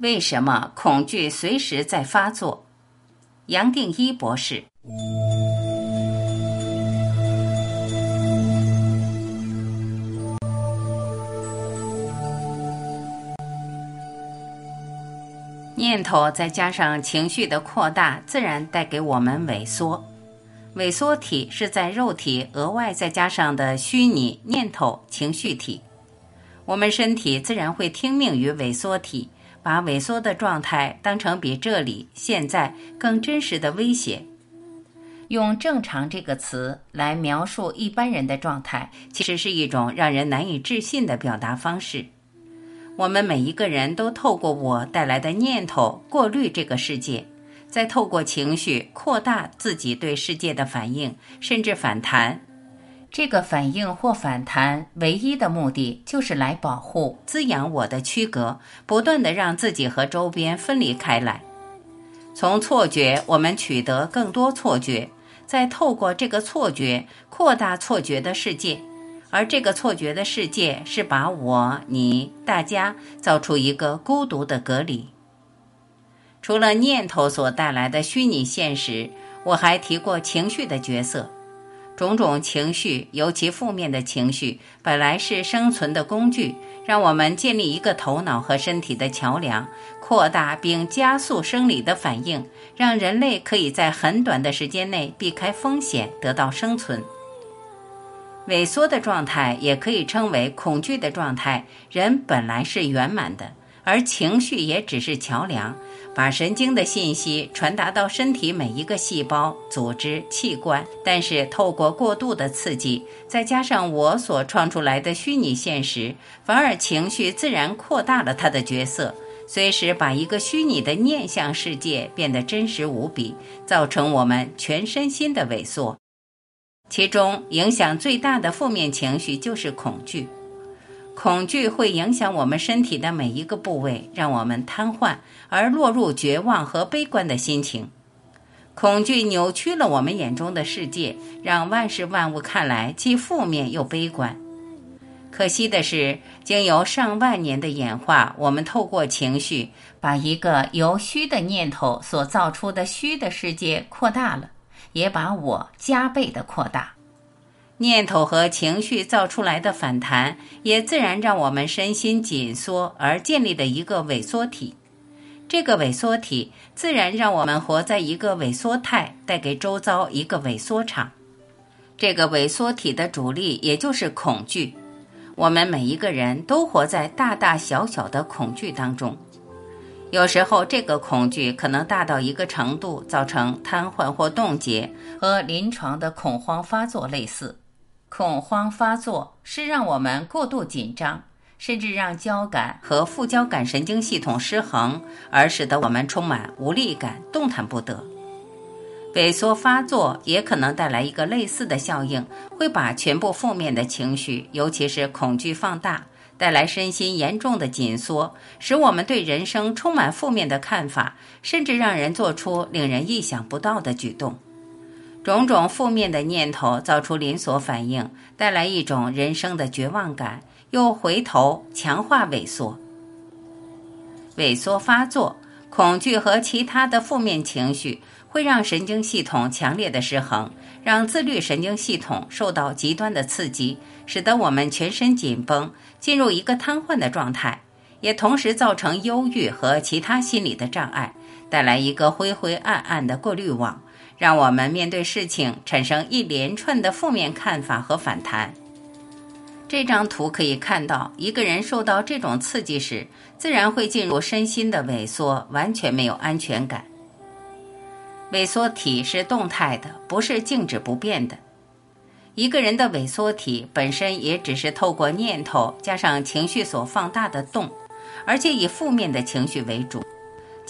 为什么恐惧随时在发作？杨定一博士。念头再加上情绪的扩大，自然带给我们萎缩。萎缩体是在肉体额外再加上的虚拟念头情绪体。我们身体自然会听命于萎缩体。把萎缩的状态当成比这里现在更真实的威胁，用“正常”这个词来描述一般人的状态，其实是一种让人难以置信的表达方式。我们每一个人都透过我带来的念头过滤这个世界，再透过情绪扩大自己对世界的反应，甚至反弹。这个反应或反弹，唯一的目的就是来保护、滋养我的躯壳，不断的让自己和周边分离开来。从错觉，我们取得更多错觉，再透过这个错觉扩大错觉的世界，而这个错觉的世界是把我、你、大家造出一个孤独的隔离。除了念头所带来的虚拟现实，我还提过情绪的角色。种种情绪，尤其负面的情绪，本来是生存的工具，让我们建立一个头脑和身体的桥梁，扩大并加速生理的反应，让人类可以在很短的时间内避开风险，得到生存。萎缩的状态也可以称为恐惧的状态。人本来是圆满的，而情绪也只是桥梁。把神经的信息传达到身体每一个细胞、组织、器官，但是透过过度的刺激，再加上我所创出来的虚拟现实，反而情绪自然扩大了它的角色，随时把一个虚拟的念想世界变得真实无比，造成我们全身心的萎缩。其中影响最大的负面情绪就是恐惧。恐惧会影响我们身体的每一个部位，让我们瘫痪，而落入绝望和悲观的心情。恐惧扭曲了我们眼中的世界，让万事万物看来既负面又悲观。可惜的是，经由上万年的演化，我们透过情绪，把一个由虚的念头所造出的虚的世界扩大了，也把我加倍的扩大。念头和情绪造出来的反弹，也自然让我们身心紧缩而建立的一个萎缩体。这个萎缩体自然让我们活在一个萎缩态，带给周遭一个萎缩场。这个萎缩体的主力也就是恐惧。我们每一个人都活在大大小小的恐惧当中。有时候，这个恐惧可能大到一个程度，造成瘫痪或冻结，和临床的恐慌发作类似。恐慌发作是让我们过度紧张，甚至让交感和副交感神经系统失衡，而使得我们充满无力感、动弹不得。萎缩发作也可能带来一个类似的效应，会把全部负面的情绪，尤其是恐惧放大，带来身心严重的紧缩，使我们对人生充满负面的看法，甚至让人做出令人意想不到的举动。种种负面的念头造出连锁反应，带来一种人生的绝望感，又回头强化萎缩。萎缩发作，恐惧和其他的负面情绪会让神经系统强烈的失衡，让自律神经系统受到极端的刺激，使得我们全身紧绷，进入一个瘫痪的状态，也同时造成忧郁和其他心理的障碍，带来一个灰灰暗暗的过滤网。让我们面对事情产生一连串的负面看法和反弹。这张图可以看到，一个人受到这种刺激时，自然会进入身心的萎缩，完全没有安全感。萎缩体是动态的，不是静止不变的。一个人的萎缩体本身也只是透过念头加上情绪所放大的动，而且以负面的情绪为主。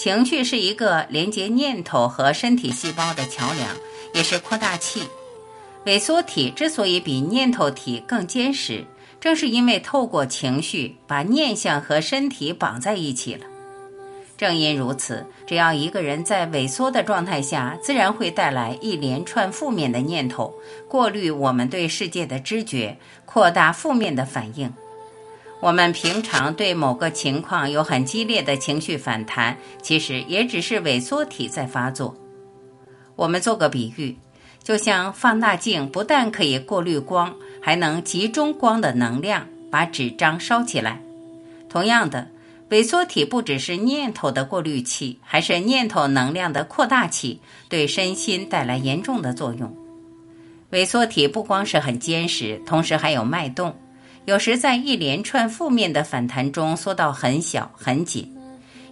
情绪是一个连接念头和身体细胞的桥梁，也是扩大器。萎缩体之所以比念头体更坚实，正是因为透过情绪把念想和身体绑在一起了。正因如此，只要一个人在萎缩的状态下，自然会带来一连串负面的念头，过滤我们对世界的知觉，扩大负面的反应。我们平常对某个情况有很激烈的情绪反弹，其实也只是萎缩体在发作。我们做个比喻，就像放大镜不但可以过滤光，还能集中光的能量，把纸张烧起来。同样的，萎缩体不只是念头的过滤器，还是念头能量的扩大器，对身心带来严重的作用。萎缩体不光是很坚实，同时还有脉动。有时在一连串负面的反弹中缩到很小很紧，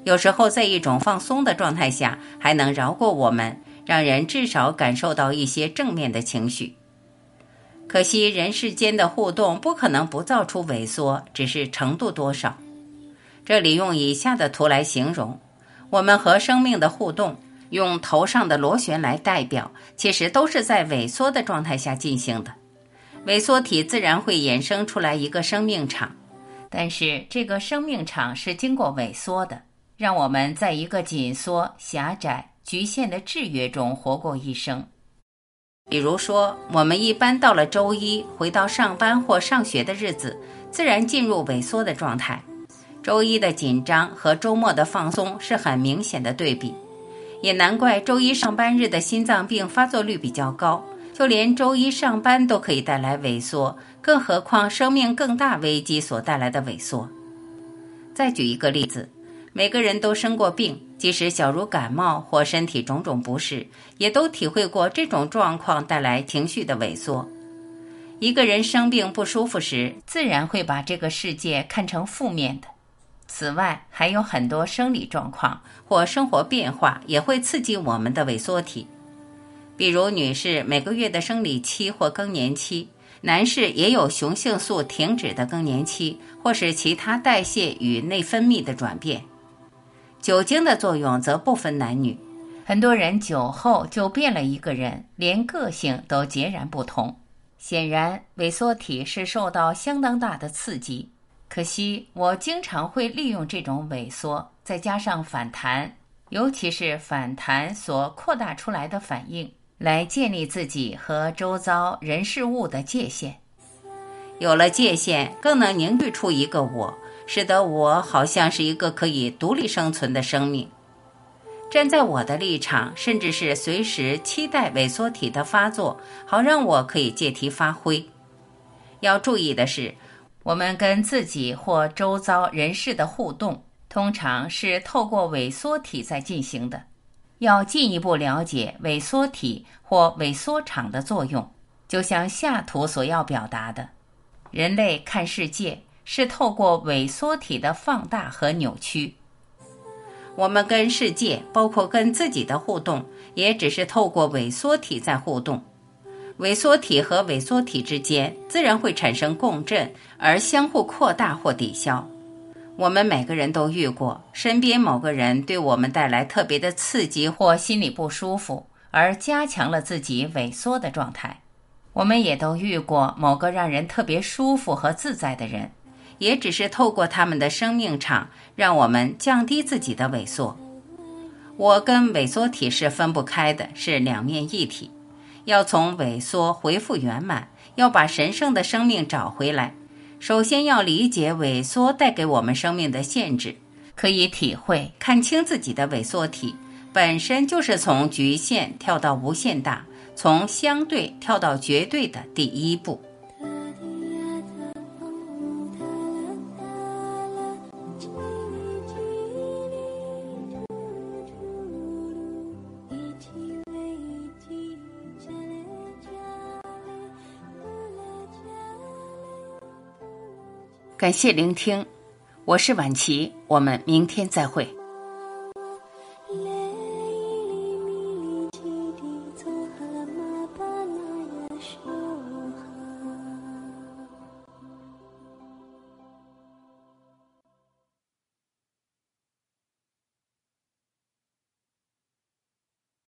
有时候在一种放松的状态下还能饶过我们，让人至少感受到一些正面的情绪。可惜人世间的互动不可能不造出萎缩，只是程度多少。这里用以下的图来形容我们和生命的互动，用头上的螺旋来代表，其实都是在萎缩的状态下进行的。萎缩体自然会衍生出来一个生命场，但是这个生命场是经过萎缩的，让我们在一个紧缩、狭窄、局限的制约中活过一生。比如说，我们一般到了周一回到上班或上学的日子，自然进入萎缩的状态。周一的紧张和周末的放松是很明显的对比，也难怪周一上班日的心脏病发作率比较高。就连周一上班都可以带来萎缩，更何况生命更大危机所带来的萎缩。再举一个例子，每个人都生过病，即使小如感冒或身体种种不适，也都体会过这种状况带来情绪的萎缩。一个人生病不舒服时，自然会把这个世界看成负面的。此外，还有很多生理状况或生活变化也会刺激我们的萎缩体。比如，女士每个月的生理期或更年期，男士也有雄性素停止的更年期，或是其他代谢与内分泌的转变。酒精的作用则不分男女，很多人酒后就变了一个人，连个性都截然不同。显然，萎缩体是受到相当大的刺激。可惜，我经常会利用这种萎缩，再加上反弹，尤其是反弹所扩大出来的反应。来建立自己和周遭人事物的界限，有了界限，更能凝聚出一个我，使得我好像是一个可以独立生存的生命。站在我的立场，甚至是随时期待萎缩体的发作，好让我可以借题发挥。要注意的是，我们跟自己或周遭人事的互动，通常是透过萎缩体在进行的。要进一步了解萎缩体或萎缩场的作用，就像下图所要表达的，人类看世界是透过萎缩体的放大和扭曲。我们跟世界，包括跟自己的互动，也只是透过萎缩体在互动。萎缩体和萎缩体之间自然会产生共振，而相互扩大或抵消。我们每个人都遇过身边某个人对我们带来特别的刺激或心里不舒服，而加强了自己萎缩的状态。我们也都遇过某个让人特别舒服和自在的人，也只是透过他们的生命场，让我们降低自己的萎缩。我跟萎缩体是分不开的，是两面一体。要从萎缩恢复圆满，要把神圣的生命找回来。首先要理解萎缩带给我们生命的限制，可以体会看清自己的萎缩体本身就是从局限跳到无限大，从相对跳到绝对的第一步。感谢聆听，我是晚琪，我们明天再会。